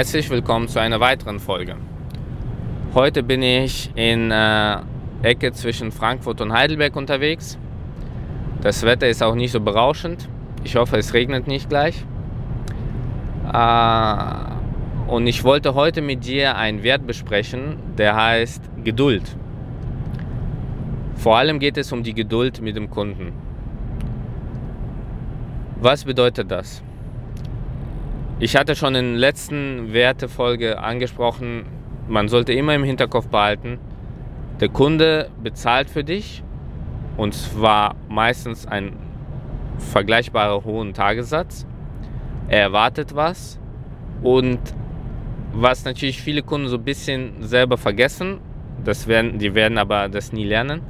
Herzlich willkommen zu einer weiteren Folge. Heute bin ich in äh, Ecke zwischen Frankfurt und Heidelberg unterwegs. Das Wetter ist auch nicht so berauschend. Ich hoffe, es regnet nicht gleich. Äh, und ich wollte heute mit dir einen Wert besprechen, der heißt Geduld. Vor allem geht es um die Geduld mit dem Kunden. Was bedeutet das? Ich hatte schon in der letzten Wertefolge angesprochen, man sollte immer im Hinterkopf behalten, der Kunde bezahlt für dich und zwar meistens einen vergleichbarer hohen Tagessatz. Er erwartet was und was natürlich viele Kunden so ein bisschen selber vergessen, das werden, die werden aber das nie lernen.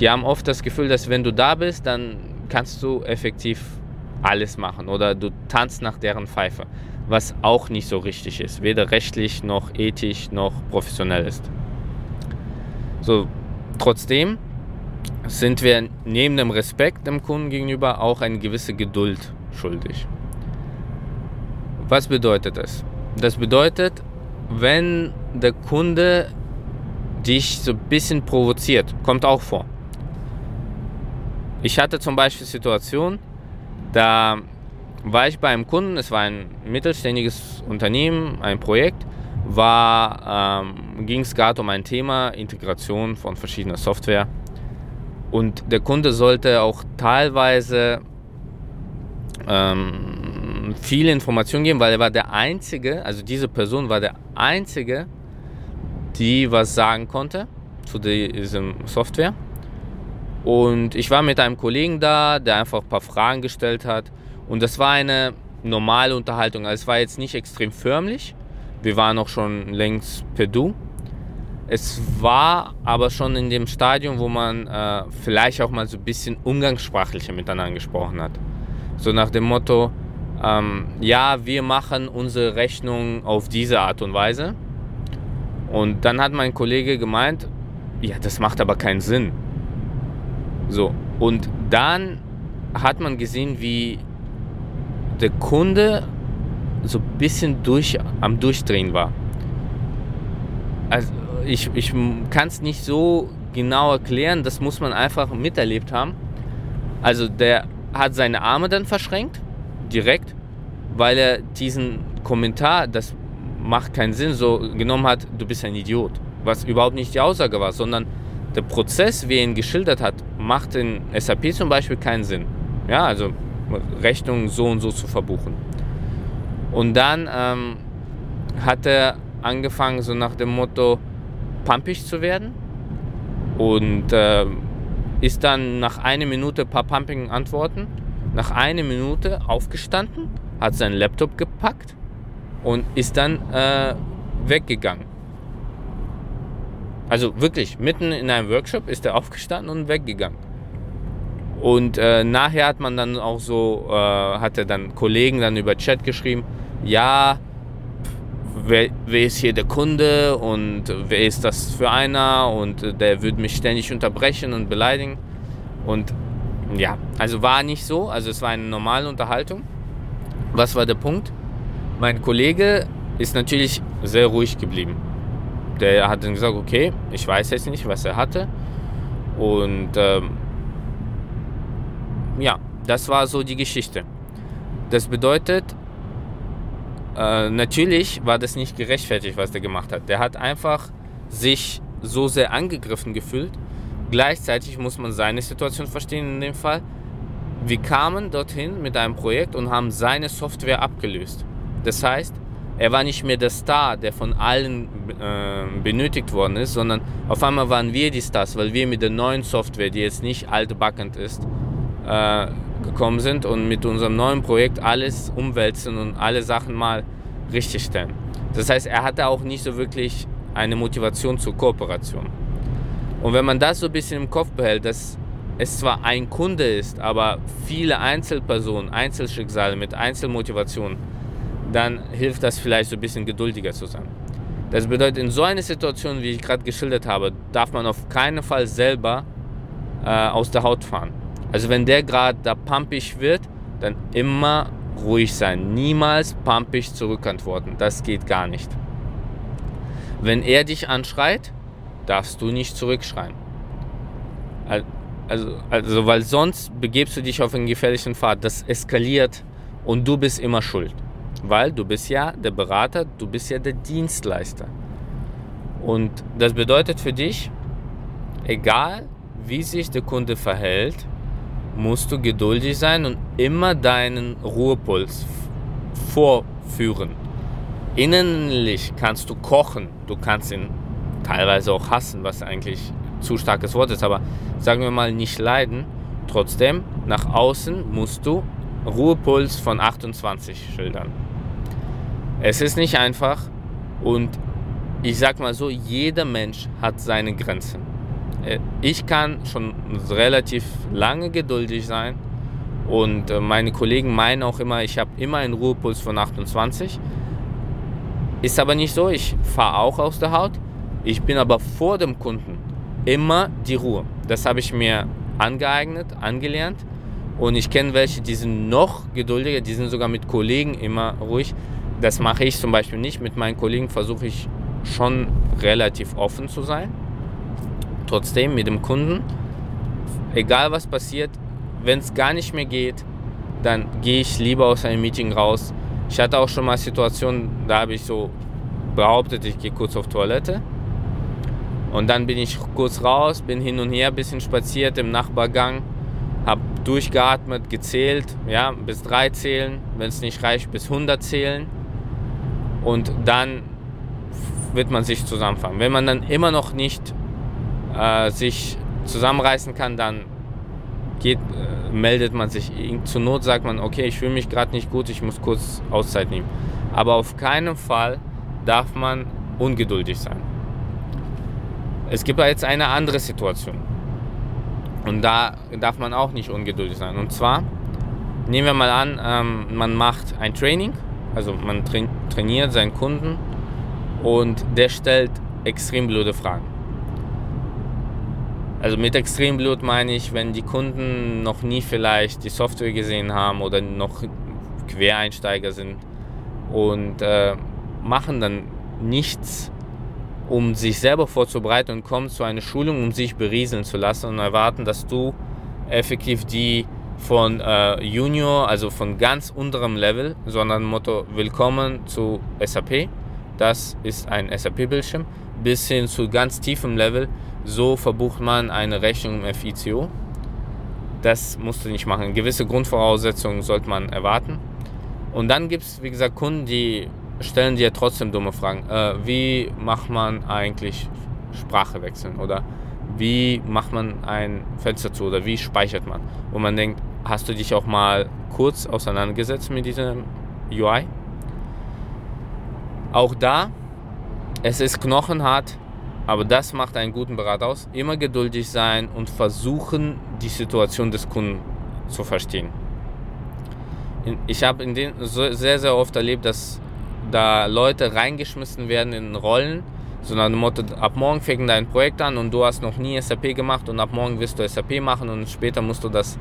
Die haben oft das Gefühl, dass wenn du da bist, dann kannst du effektiv alles machen oder du tanzt nach deren Pfeife, was auch nicht so richtig ist, weder rechtlich noch ethisch noch professionell ist. So, trotzdem sind wir neben dem Respekt dem Kunden gegenüber auch eine gewisse Geduld schuldig. Was bedeutet das? Das bedeutet, wenn der Kunde dich so ein bisschen provoziert, kommt auch vor. Ich hatte zum Beispiel Situationen, da war ich bei einem Kunden, es war ein mittelständiges Unternehmen, ein Projekt, ähm, ging es gerade um ein Thema Integration von verschiedener Software. Und der Kunde sollte auch teilweise ähm, viele Informationen geben, weil er war der Einzige, also diese Person war der Einzige, die was sagen konnte zu diesem Software. Und ich war mit einem Kollegen da, der einfach ein paar Fragen gestellt hat. Und das war eine normale Unterhaltung. Also es war jetzt nicht extrem förmlich. Wir waren auch schon längst per Du. Es war aber schon in dem Stadium, wo man äh, vielleicht auch mal so ein bisschen umgangssprachlicher miteinander gesprochen hat. So nach dem Motto, ähm, ja, wir machen unsere Rechnung auf diese Art und Weise. Und dann hat mein Kollege gemeint, ja, das macht aber keinen Sinn. So, und dann hat man gesehen, wie der Kunde so ein bisschen durch, am Durchdrehen war. Also ich, ich kann es nicht so genau erklären, das muss man einfach miterlebt haben. Also der hat seine Arme dann verschränkt, direkt, weil er diesen Kommentar, das macht keinen Sinn, so genommen hat, du bist ein Idiot. Was überhaupt nicht die Aussage war, sondern der Prozess, wie er ihn geschildert hat, macht in SAP zum Beispiel keinen Sinn. Ja, also Rechnungen so und so zu verbuchen. Und dann ähm, hat er angefangen, so nach dem Motto, pumpig zu werden. Und äh, ist dann nach einer Minute ein paar pumpigen Antworten, nach einer Minute aufgestanden, hat seinen Laptop gepackt und ist dann äh, weggegangen. Also wirklich, mitten in einem Workshop ist er aufgestanden und weggegangen. Und äh, nachher hat man dann auch so, äh, hat er dann Kollegen dann über Chat geschrieben, ja, wer, wer, ist hier der Kunde und wer ist das für einer und der würde mich ständig unterbrechen und beleidigen. Und ja, also war nicht so, also es war eine normale Unterhaltung. Was war der Punkt? Mein Kollege ist natürlich sehr ruhig geblieben der hat dann gesagt, okay, ich weiß jetzt nicht, was er hatte. Und ähm, ja, das war so die Geschichte. Das bedeutet, äh, natürlich war das nicht gerechtfertigt, was der gemacht hat. Der hat einfach sich so sehr angegriffen gefühlt. Gleichzeitig muss man seine Situation verstehen in dem Fall. Wir kamen dorthin mit einem Projekt und haben seine Software abgelöst. Das heißt, er war nicht mehr der Star, der von allen äh, benötigt worden ist, sondern auf einmal waren wir die Stars, weil wir mit der neuen Software, die jetzt nicht altbackend ist, äh, gekommen sind und mit unserem neuen Projekt alles umwälzen und alle Sachen mal richtigstellen. Das heißt, er hatte auch nicht so wirklich eine Motivation zur Kooperation. Und wenn man das so ein bisschen im Kopf behält, dass es zwar ein Kunde ist, aber viele Einzelpersonen, Einzelschicksale mit Einzelmotivationen, dann hilft das vielleicht so ein bisschen geduldiger zu sein. Das bedeutet, in so einer Situation, wie ich gerade geschildert habe, darf man auf keinen Fall selber äh, aus der Haut fahren. Also wenn der gerade da pumpig wird, dann immer ruhig sein. Niemals pampig zurückantworten. Das geht gar nicht. Wenn er dich anschreit, darfst du nicht zurückschreien. Also, also, weil sonst begebst du dich auf einen gefährlichen Pfad. Das eskaliert und du bist immer schuld. Weil du bist ja der Berater, du bist ja der Dienstleister. Und das bedeutet für dich, egal wie sich der Kunde verhält, musst du geduldig sein und immer deinen Ruhepuls vorführen. Innerlich kannst du kochen, du kannst ihn teilweise auch hassen, was eigentlich zu starkes Wort ist, aber sagen wir mal nicht leiden. Trotzdem, nach außen musst du Ruhepuls von 28 schildern. Es ist nicht einfach und ich sag mal so, jeder Mensch hat seine Grenzen. Äh, ich kann schon relativ lange geduldig sein und äh, meine Kollegen meinen auch immer, ich habe immer einen Ruhepuls von 28. Ist aber nicht so, ich fahre auch aus der Haut. Ich bin aber vor dem Kunden immer die Ruhe. Das habe ich mir angeeignet, angelernt. Und ich kenne welche, die sind noch geduldiger, die sind sogar mit Kollegen immer ruhig. Das mache ich zum Beispiel nicht. Mit meinen Kollegen versuche ich schon relativ offen zu sein. Trotzdem mit dem Kunden, egal was passiert, wenn es gar nicht mehr geht, dann gehe ich lieber aus einem Meeting raus. Ich hatte auch schon mal Situationen, da habe ich so behauptet, ich gehe kurz auf Toilette. Und dann bin ich kurz raus, bin hin und her ein bisschen spaziert im Nachbargang, habe durchgeatmet, gezählt, ja, bis drei zählen, wenn es nicht reicht, bis 100 zählen. Und dann wird man sich zusammenfangen. Wenn man dann immer noch nicht äh, sich zusammenreißen kann, dann geht, äh, meldet man sich. Zur Not sagt man, okay, ich fühle mich gerade nicht gut, ich muss kurz Auszeit nehmen. Aber auf keinen Fall darf man ungeduldig sein. Es gibt jetzt eine andere Situation. Und da darf man auch nicht ungeduldig sein. Und zwar, nehmen wir mal an, ähm, man macht ein Training, also man trainiert seinen Kunden und der stellt extrem blöde Fragen. Also mit Extremblut meine ich, wenn die Kunden noch nie vielleicht die Software gesehen haben oder noch Quereinsteiger sind und äh, machen dann nichts, um sich selber vorzubereiten und kommen zu einer Schulung, um sich berieseln zu lassen und erwarten, dass du effektiv die von äh, Junior, also von ganz unterem Level, sondern Motto Willkommen zu SAP. Das ist ein SAP-Bildschirm, bis hin zu ganz tiefem Level so verbucht man eine Rechnung im FICO. Das musst du nicht machen. Gewisse Grundvoraussetzungen sollte man erwarten. Und dann gibt es, wie gesagt, Kunden, die stellen dir trotzdem dumme Fragen. Äh, wie macht man eigentlich Sprache wechseln? Oder wie macht man ein Fenster zu? Oder wie speichert man? Wo man denkt, hast du dich auch mal kurz auseinandergesetzt mit diesem UI? Auch da, es ist knochenhart, aber das macht einen guten Berater aus. Immer geduldig sein und versuchen, die Situation des Kunden zu verstehen. Ich habe sehr, sehr oft erlebt, dass da Leute reingeschmissen werden in Rollen, so nach dem Motto, ab morgen fängt dein Projekt an und du hast noch nie SAP gemacht und ab morgen wirst du SAP machen und später musst du das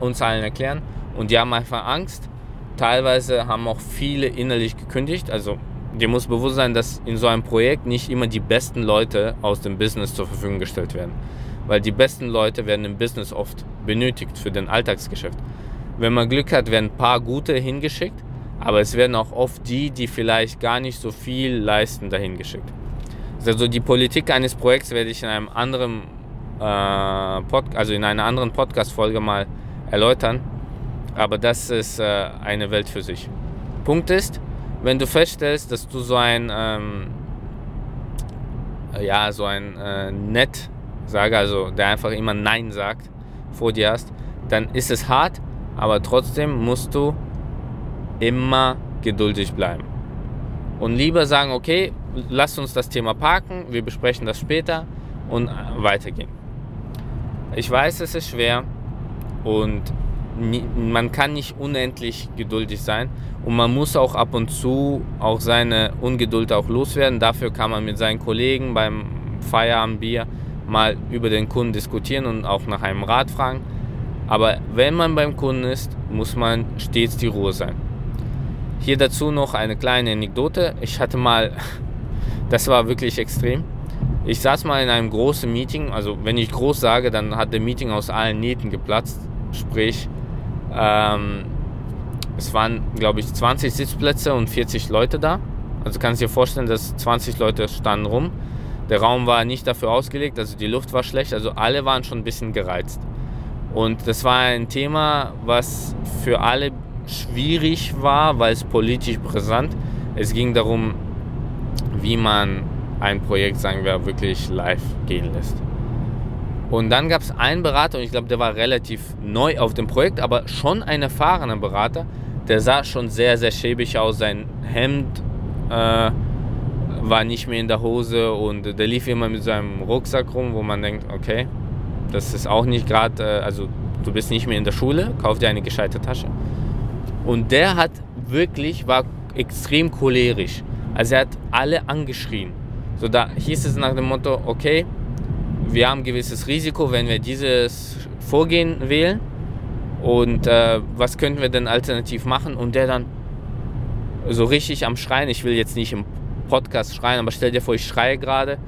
uns allen erklären. Und die haben einfach Angst. Teilweise haben auch viele innerlich gekündigt. Also dir muss bewusst sein, dass in so einem Projekt nicht immer die besten Leute aus dem Business zur Verfügung gestellt werden. Weil die besten Leute werden im Business oft benötigt für den Alltagsgeschäft. Wenn man Glück hat, werden ein paar gute hingeschickt, aber es werden auch oft die, die vielleicht gar nicht so viel leisten, dahin geschickt. Also die Politik eines Projekts werde ich in einem anderen äh, Pod, also in einer anderen Podcast-Folge mal erläutern. Aber das ist äh, eine Welt für sich. Punkt ist, wenn du feststellst, dass du so ein, ähm, ja, so ein äh, nett Sager, also der einfach immer Nein sagt, vor dir hast, dann ist es hart, aber trotzdem musst du immer geduldig bleiben. Und lieber sagen, okay, lass uns das Thema parken, wir besprechen das später und weitergehen. Ich weiß, es ist schwer und man kann nicht unendlich geduldig sein und man muss auch ab und zu auch seine Ungeduld auch loswerden. Dafür kann man mit seinen Kollegen beim Feierabendbier mal über den Kunden diskutieren und auch nach einem Rat fragen. Aber wenn man beim Kunden ist, muss man stets die Ruhe sein. Hier dazu noch eine kleine Anekdote. Ich hatte mal, das war wirklich extrem. Ich saß mal in einem großen Meeting, also wenn ich groß sage, dann hat der Meeting aus allen Nähten geplatzt. Sprich, ähm, es waren, glaube ich, 20 Sitzplätze und 40 Leute da. Also kannst du dir vorstellen, dass 20 Leute standen rum. Der Raum war nicht dafür ausgelegt, also die Luft war schlecht, also alle waren schon ein bisschen gereizt. Und das war ein Thema, was für alle schwierig war, weil es politisch brisant. Es ging darum, wie man ein Projekt, sagen wir, wirklich live gehen lässt. Und dann gab es einen Berater, und ich glaube, der war relativ neu auf dem Projekt, aber schon ein erfahrener Berater. Der sah schon sehr, sehr schäbig aus. Sein Hemd äh, war nicht mehr in der Hose und der lief immer mit seinem Rucksack rum, wo man denkt, okay, das ist auch nicht gerade, äh, also du bist nicht mehr in der Schule, kauf dir eine gescheite Tasche. Und der hat wirklich, war extrem cholerisch. Also er hat alle angeschrien. So da hieß es nach dem Motto, okay, wir haben ein gewisses Risiko, wenn wir dieses Vorgehen wählen. Und äh, was könnten wir denn alternativ machen? Und der dann so richtig am Schreien, ich will jetzt nicht im Podcast schreien, aber stell dir vor, ich schreie gerade,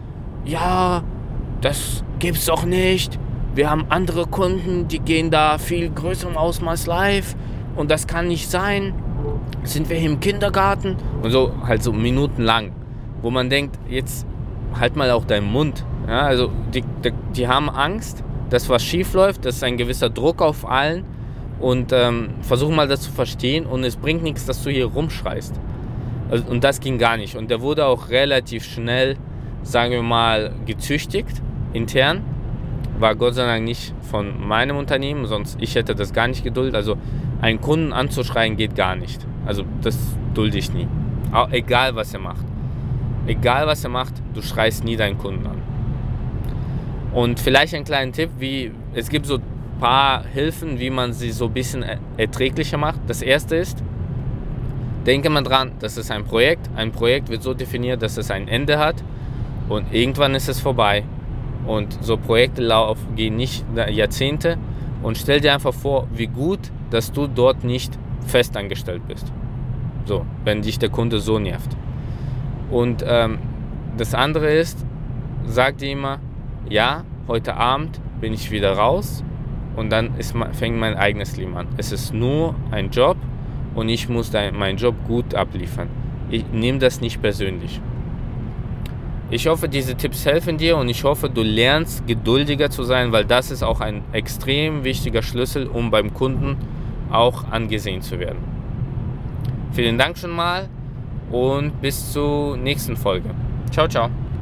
ja, das gibt's doch nicht. Wir haben andere Kunden, die gehen da viel größerem Ausmaß live und das kann nicht sein. Sind wir hier im Kindergarten? Und so halt so minutenlang, wo man denkt, jetzt halt mal auch deinen Mund. Ja, also die, die, die haben Angst, dass was schief läuft, das ist ein gewisser Druck auf allen und ähm, versuch mal das zu verstehen und es bringt nichts, dass du hier rumschreist. Also, und das ging gar nicht. Und der wurde auch relativ schnell, sagen wir mal, gezüchtigt intern. War Gott sei Dank nicht von meinem Unternehmen, sonst ich hätte das gar nicht geduldet. Also einen Kunden anzuschreien geht gar nicht. Also das dulde ich nie. Auch egal was er macht. Egal was er macht, du schreist nie deinen Kunden an. Und vielleicht einen kleinen Tipp, wie es gibt so ein paar Hilfen, wie man sie so ein bisschen erträglicher macht. Das erste ist, denke mal dran, das ist ein Projekt. Ein Projekt wird so definiert, dass es ein Ende hat und irgendwann ist es vorbei. Und so Projekte laufen, gehen nicht Jahrzehnte. Und stell dir einfach vor, wie gut, dass du dort nicht festangestellt bist. So, wenn dich der Kunde so nervt. Und ähm, das andere ist, sag dir immer, ja, heute Abend bin ich wieder raus und dann ist, fängt mein eigenes Leben an. Es ist nur ein Job und ich muss meinen Job gut abliefern. Ich nehme das nicht persönlich. Ich hoffe, diese Tipps helfen dir und ich hoffe, du lernst geduldiger zu sein, weil das ist auch ein extrem wichtiger Schlüssel, um beim Kunden auch angesehen zu werden. Vielen Dank schon mal und bis zur nächsten Folge. Ciao, ciao.